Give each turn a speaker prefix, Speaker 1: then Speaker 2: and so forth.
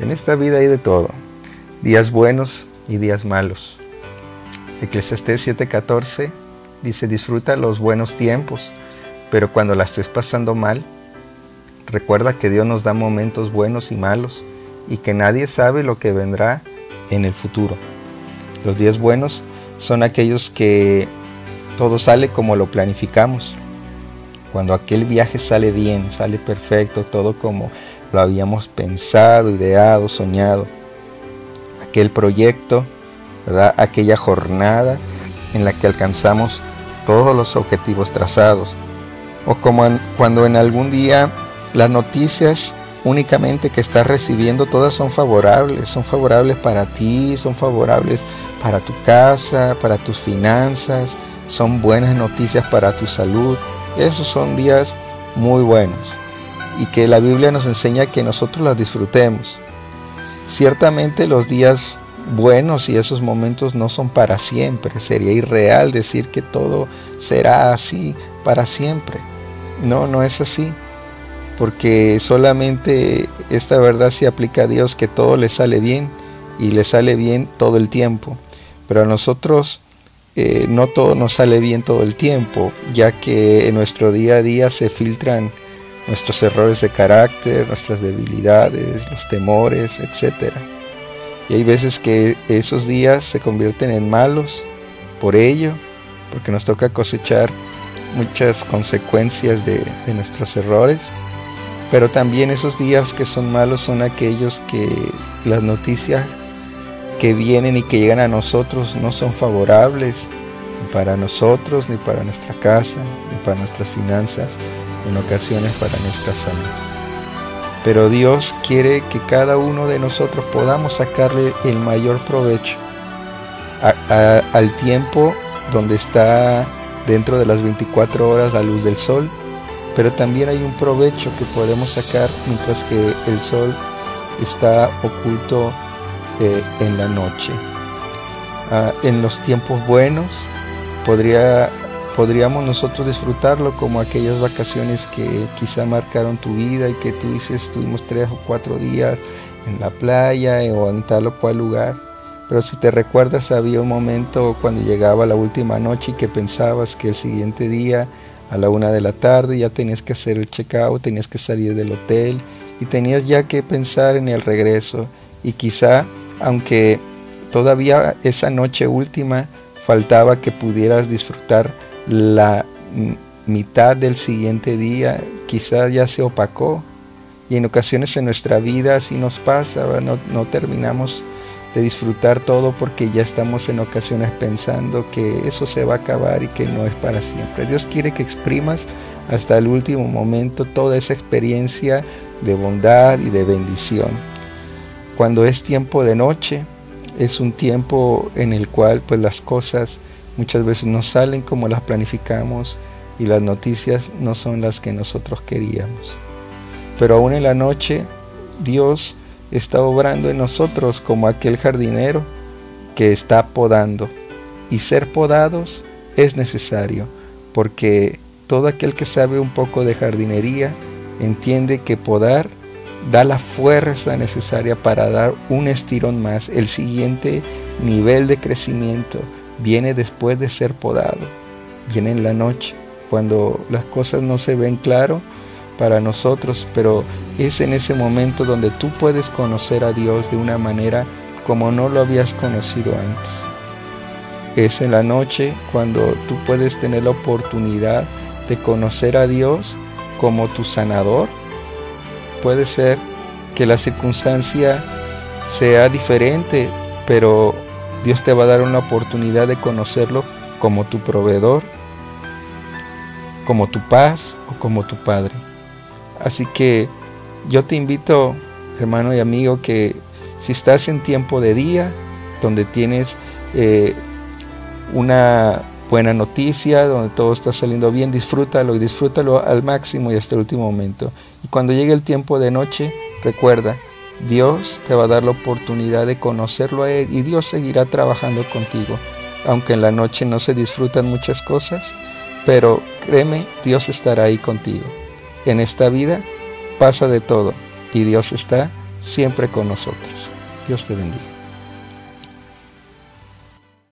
Speaker 1: En esta vida hay de todo, días buenos y días malos. Eclesiastés 7:14 dice, disfruta los buenos tiempos, pero cuando la estés pasando mal, recuerda que Dios nos da momentos buenos y malos y que nadie sabe lo que vendrá en el futuro. Los días buenos son aquellos que todo sale como lo planificamos. Cuando aquel viaje sale bien, sale perfecto, todo como lo habíamos pensado, ideado, soñado. Aquel proyecto, ¿verdad? Aquella jornada en la que alcanzamos todos los objetivos trazados. O como cuando en algún día las noticias únicamente que estás recibiendo todas son favorables, son favorables para ti, son favorables para tu casa, para tus finanzas, son buenas noticias para tu salud. Esos son días muy buenos y que la Biblia nos enseña que nosotros las disfrutemos. Ciertamente los días buenos y esos momentos no son para siempre. Sería irreal decir que todo será así para siempre. No, no es así. Porque solamente esta verdad se aplica a Dios que todo le sale bien y le sale bien todo el tiempo. Pero a nosotros eh, no todo nos sale bien todo el tiempo, ya que en nuestro día a día se filtran nuestros errores de carácter, nuestras debilidades, los temores, etc. Y hay veces que esos días se convierten en malos por ello, porque nos toca cosechar muchas consecuencias de, de nuestros errores. Pero también esos días que son malos son aquellos que las noticias que vienen y que llegan a nosotros no son favorables para nosotros, ni para nuestra casa, ni para nuestras finanzas, en ocasiones para nuestra salud. Pero Dios quiere que cada uno de nosotros podamos sacarle el mayor provecho al tiempo donde está dentro de las 24 horas la luz del sol, pero también hay un provecho que podemos sacar mientras que el sol está oculto eh, en la noche. Ah, en los tiempos buenos podría podríamos nosotros disfrutarlo como aquellas vacaciones que quizá marcaron tu vida y que tú dices, estuvimos tres o cuatro días en la playa o en tal o cual lugar. Pero si te recuerdas, había un momento cuando llegaba la última noche y que pensabas que el siguiente día a la una de la tarde ya tenías que hacer el check-out, tenías que salir del hotel y tenías ya que pensar en el regreso. Y quizá, aunque todavía esa noche última faltaba que pudieras disfrutar la mitad del siguiente día quizás ya se opacó y en ocasiones en nuestra vida así nos pasa, no, no, terminamos de disfrutar todo porque ya estamos en ocasiones pensando que eso se va a acabar y que no es para siempre. Dios quiere que exprimas hasta el último momento toda esa experiencia de bondad y de bendición. Cuando es tiempo de noche, es un tiempo en el cual pues las cosas Muchas veces no salen como las planificamos y las noticias no son las que nosotros queríamos. Pero aún en la noche Dios está obrando en nosotros como aquel jardinero que está podando. Y ser podados es necesario porque todo aquel que sabe un poco de jardinería entiende que podar da la fuerza necesaria para dar un estirón más, el siguiente nivel de crecimiento viene después de ser podado, viene en la noche, cuando las cosas no se ven claro para nosotros, pero es en ese momento donde tú puedes conocer a Dios de una manera como no lo habías conocido antes. Es en la noche cuando tú puedes tener la oportunidad de conocer a Dios como tu sanador. Puede ser que la circunstancia sea diferente, pero Dios te va a dar una oportunidad de conocerlo como tu proveedor, como tu paz o como tu Padre. Así que yo te invito, hermano y amigo, que si estás en tiempo de día, donde tienes eh, una buena noticia, donde todo está saliendo bien, disfrútalo y disfrútalo al máximo y hasta el último momento. Y cuando llegue el tiempo de noche, recuerda, Dios te va a dar la oportunidad de conocerlo a Él y Dios seguirá trabajando contigo. Aunque en la noche no se disfrutan muchas cosas, pero créeme, Dios estará ahí contigo. En esta vida pasa de todo y Dios está siempre con nosotros. Dios te bendiga.